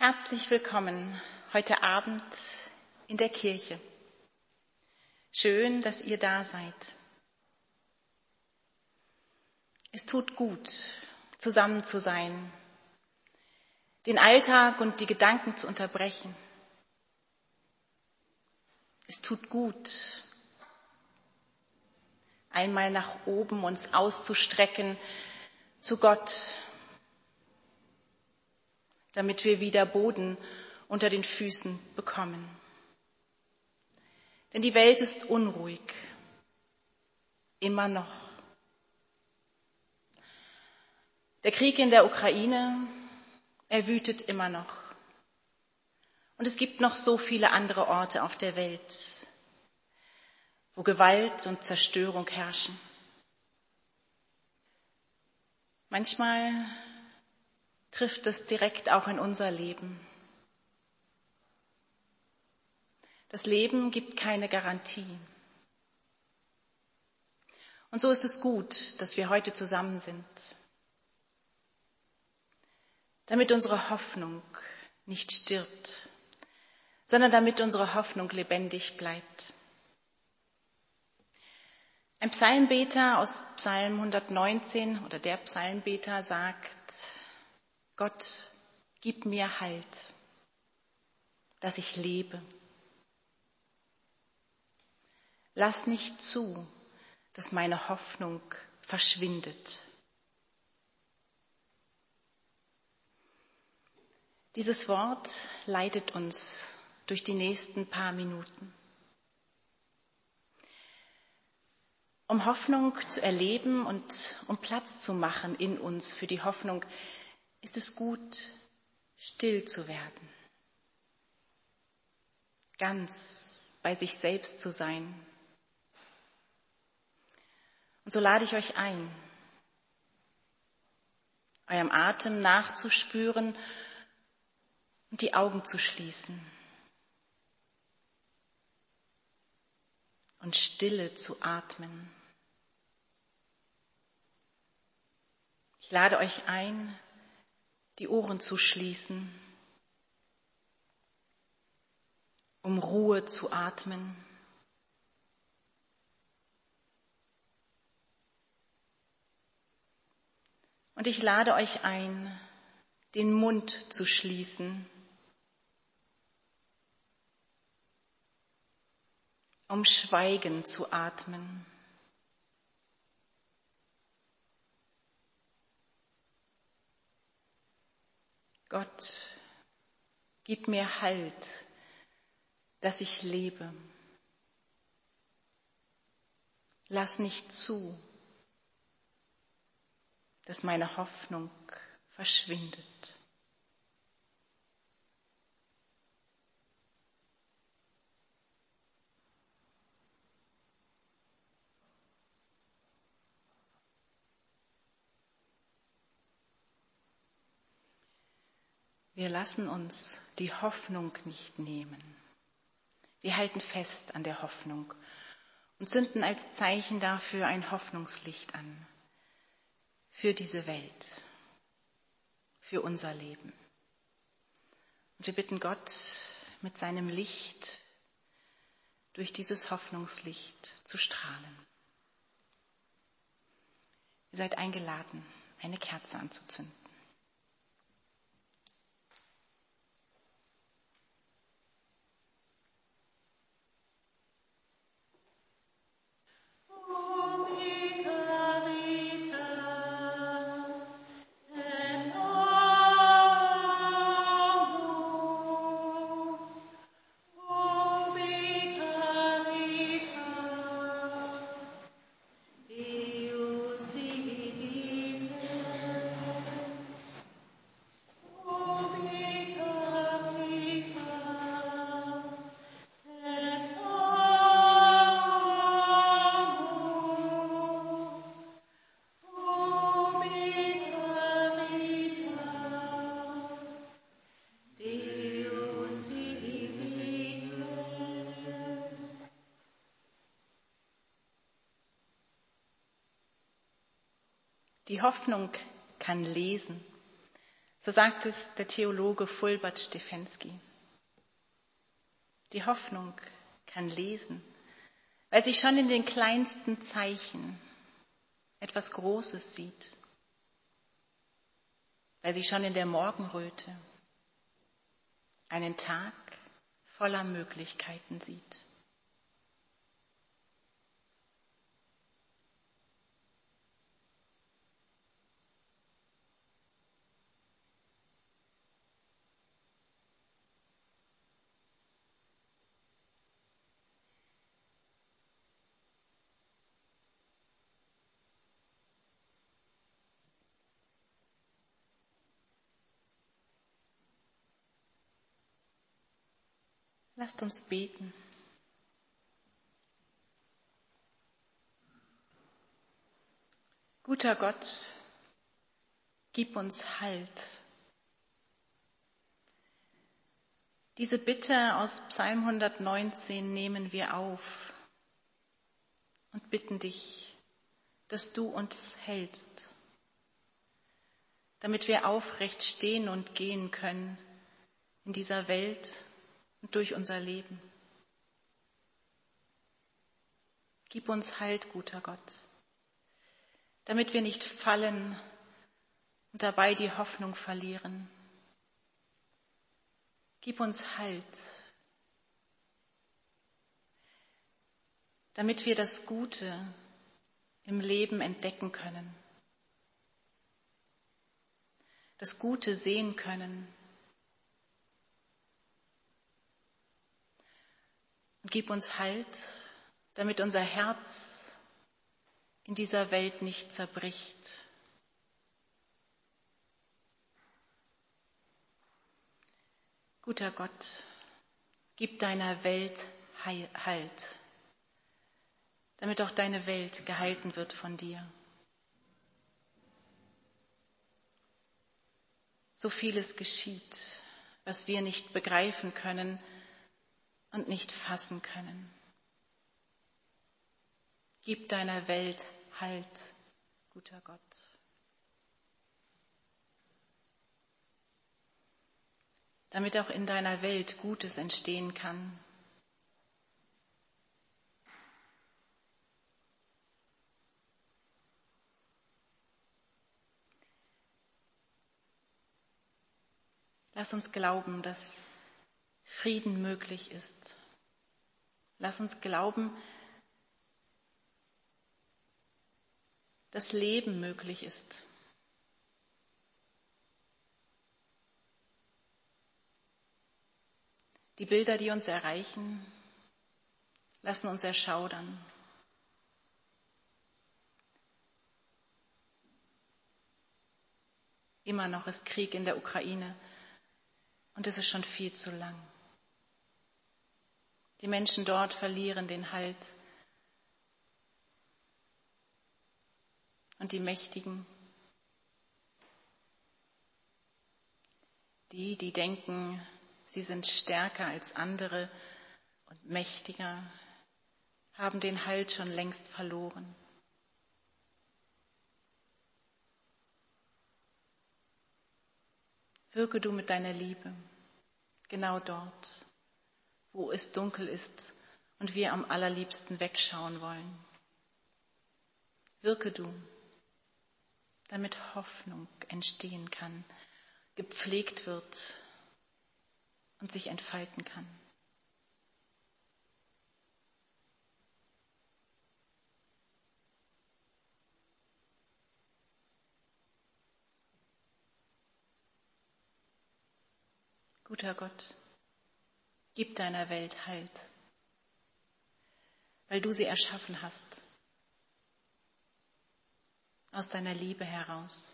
Herzlich willkommen heute Abend in der Kirche. Schön, dass ihr da seid. Es tut gut, zusammen zu sein, den Alltag und die Gedanken zu unterbrechen. Es tut gut, einmal nach oben uns auszustrecken zu Gott, damit wir wieder Boden unter den Füßen bekommen. Denn die Welt ist unruhig, immer noch. Der Krieg in der Ukraine, er wütet immer noch. Und es gibt noch so viele andere Orte auf der Welt, wo Gewalt und Zerstörung herrschen. Manchmal trifft es direkt auch in unser Leben. Das Leben gibt keine Garantie. Und so ist es gut, dass wir heute zusammen sind, damit unsere Hoffnung nicht stirbt, sondern damit unsere Hoffnung lebendig bleibt. Ein Psalmbeter aus Psalm 119 oder der Psalmbeter sagt, Gott, gib mir Halt, dass ich lebe. Lass nicht zu, dass meine Hoffnung verschwindet. Dieses Wort leitet uns durch die nächsten paar Minuten. Um Hoffnung zu erleben und um Platz zu machen in uns für die Hoffnung, ist es gut, still zu werden, ganz bei sich selbst zu sein. Und so lade ich euch ein, eurem Atem nachzuspüren und die Augen zu schließen und Stille zu atmen. Ich lade euch ein, die Ohren zu schließen, um Ruhe zu atmen. Und ich lade euch ein, den Mund zu schließen, um Schweigen zu atmen. Gott, gib mir Halt, dass ich lebe. Lass nicht zu, dass meine Hoffnung verschwindet. Wir lassen uns die Hoffnung nicht nehmen. Wir halten fest an der Hoffnung und zünden als Zeichen dafür ein Hoffnungslicht an. Für diese Welt, für unser Leben. Und wir bitten Gott, mit seinem Licht durch dieses Hoffnungslicht zu strahlen. Ihr seid eingeladen, eine Kerze anzuzünden. Die Hoffnung kann lesen, So sagt es der Theologe Fulbert Stefensky. Die Hoffnung kann lesen, weil sie schon in den kleinsten Zeichen etwas Großes sieht, weil sie schon in der Morgenröte einen Tag voller Möglichkeiten sieht. Lasst uns beten. Guter Gott, gib uns Halt. Diese Bitte aus Psalm 119 nehmen wir auf und bitten dich, dass du uns hältst, damit wir aufrecht stehen und gehen können in dieser Welt, und durch unser Leben. Gib uns Halt, guter Gott, damit wir nicht fallen und dabei die Hoffnung verlieren. Gib uns Halt, damit wir das Gute im Leben entdecken können, das Gute sehen können Gib uns Halt, damit unser Herz in dieser Welt nicht zerbricht. Guter Gott, gib deiner Welt Halt, damit auch deine Welt gehalten wird von dir. So vieles geschieht, was wir nicht begreifen können, und nicht fassen können. Gib deiner Welt Halt, guter Gott. Damit auch in deiner Welt Gutes entstehen kann. Lass uns glauben, dass Frieden möglich ist. Lass uns glauben, dass Leben möglich ist. Die Bilder, die uns erreichen, lassen uns erschaudern. Immer noch ist Krieg in der Ukraine und es ist schon viel zu lang. Die Menschen dort verlieren den Halt. Und die Mächtigen, die, die denken, sie sind stärker als andere und mächtiger, haben den Halt schon längst verloren. Wirke du mit deiner Liebe genau dort, wo es dunkel ist und wir am allerliebsten wegschauen wollen. Wirke du, damit Hoffnung entstehen kann, gepflegt wird und sich entfalten kann. Guter Gott, Gib deiner Welt Halt, weil du sie erschaffen hast, aus deiner Liebe heraus.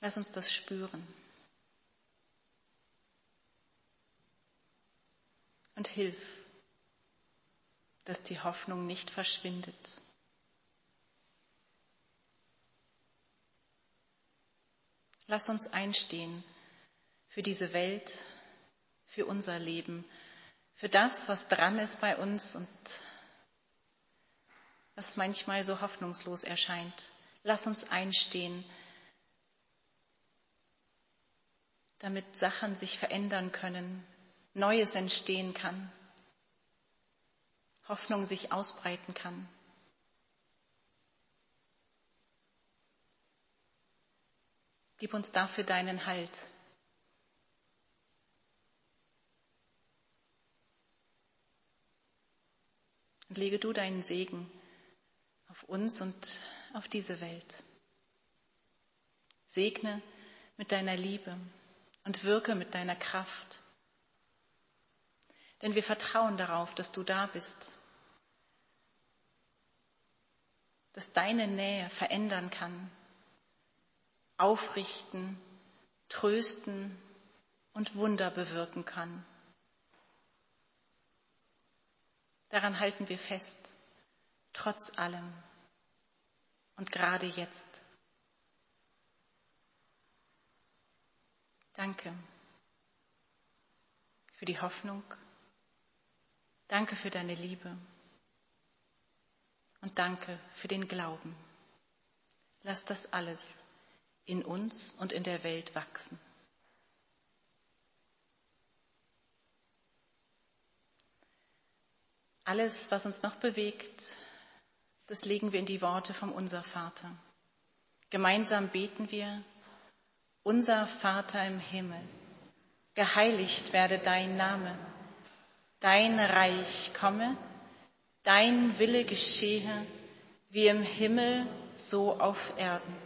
Lass uns das spüren. Und hilf, dass die Hoffnung nicht verschwindet. Lass uns einstehen für diese Welt, für unser Leben, für das, was dran ist bei uns und was manchmal so hoffnungslos erscheint. Lass uns einstehen, damit Sachen sich verändern können, Neues entstehen kann, Hoffnung sich ausbreiten kann. Gib uns dafür deinen Halt. Und lege du deinen Segen auf uns und auf diese Welt. Segne mit deiner Liebe und wirke mit deiner Kraft. Denn wir vertrauen darauf, dass du da bist, dass deine Nähe verändern kann, aufrichten, trösten und Wunder bewirken kann. Daran halten wir fest, trotz allem und gerade jetzt. Danke für die Hoffnung. Danke für deine Liebe. Und danke für den Glauben. Lass das alles in uns und in der Welt wachsen. Alles, was uns noch bewegt, das legen wir in die Worte vom Unser Vater. Gemeinsam beten wir, unser Vater im Himmel, geheiligt werde dein Name, dein Reich komme, dein Wille geschehe, wie im Himmel, so auf Erden.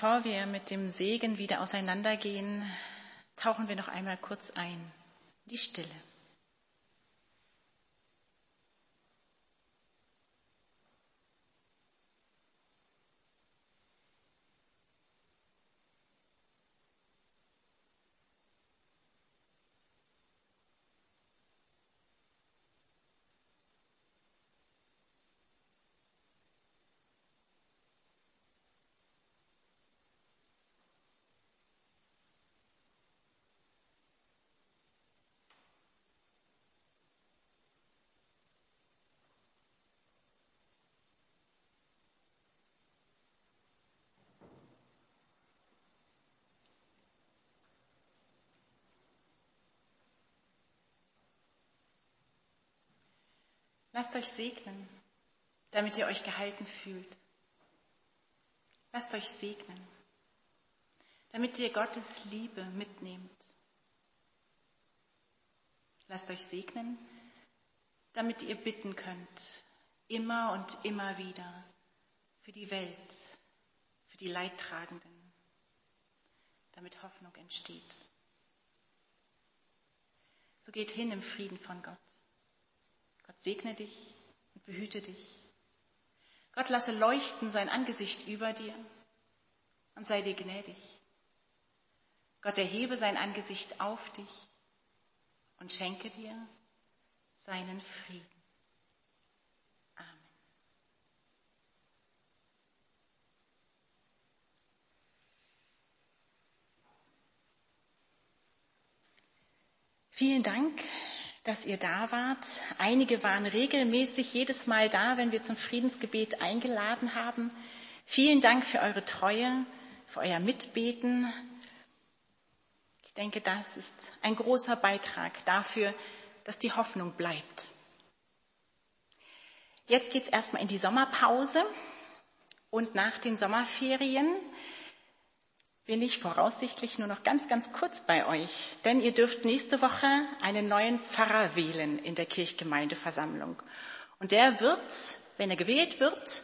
Bevor wir mit dem Segen wieder auseinandergehen, tauchen wir noch einmal kurz ein. Die Stille. Lasst euch segnen, damit ihr euch gehalten fühlt. Lasst euch segnen, damit ihr Gottes Liebe mitnehmt. Lasst euch segnen, damit ihr bitten könnt, immer und immer wieder für die Welt, für die Leidtragenden, damit Hoffnung entsteht. So geht hin im Frieden von Gott. Segne dich und behüte dich. Gott lasse leuchten sein Angesicht über dir und sei dir gnädig. Gott erhebe sein Angesicht auf dich und schenke dir seinen Frieden. Amen. Vielen Dank dass ihr da wart. Einige waren regelmäßig jedes Mal da, wenn wir zum Friedensgebet eingeladen haben. Vielen Dank für eure Treue, für euer Mitbeten. Ich denke, das ist ein großer Beitrag dafür, dass die Hoffnung bleibt. Jetzt geht es erstmal in die Sommerpause und nach den Sommerferien bin ich voraussichtlich nur noch ganz, ganz kurz bei euch, denn ihr dürft nächste Woche einen neuen Pfarrer wählen in der Kirchgemeindeversammlung. Und der wird, wenn er gewählt wird,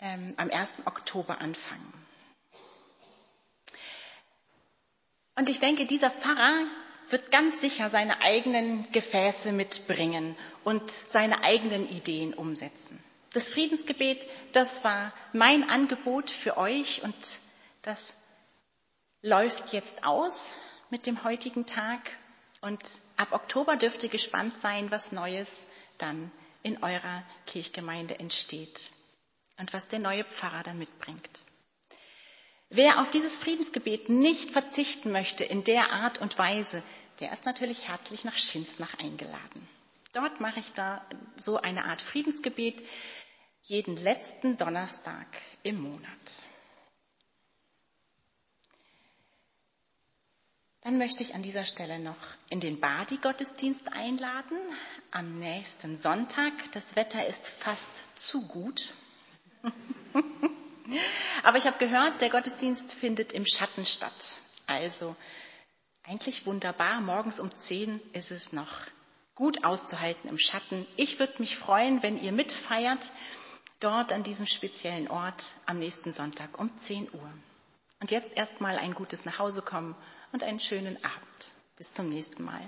ähm, am 1. Oktober anfangen. Und ich denke, dieser Pfarrer, wird ganz sicher seine eigenen Gefäße mitbringen und seine eigenen Ideen umsetzen. Das Friedensgebet, das war mein Angebot für euch und das läuft jetzt aus mit dem heutigen Tag. Und ab Oktober dürft ihr gespannt sein, was Neues dann in eurer Kirchgemeinde entsteht und was der neue Pfarrer dann mitbringt. Wer auf dieses Friedensgebet nicht verzichten möchte in der Art und Weise, der ist natürlich herzlich nach Schinsnach eingeladen. Dort mache ich da so eine Art Friedensgebet jeden letzten Donnerstag im Monat. Dann möchte ich an dieser Stelle noch in den Badi-Gottesdienst einladen. Am nächsten Sonntag. Das Wetter ist fast zu gut. Aber ich habe gehört, der Gottesdienst findet im Schatten statt. Also eigentlich wunderbar. Morgens um 10 ist es noch gut auszuhalten im Schatten. Ich würde mich freuen, wenn ihr mitfeiert dort an diesem speziellen Ort am nächsten Sonntag um 10 Uhr. Und jetzt erstmal ein gutes Nachhausekommen und einen schönen Abend. Bis zum nächsten Mal.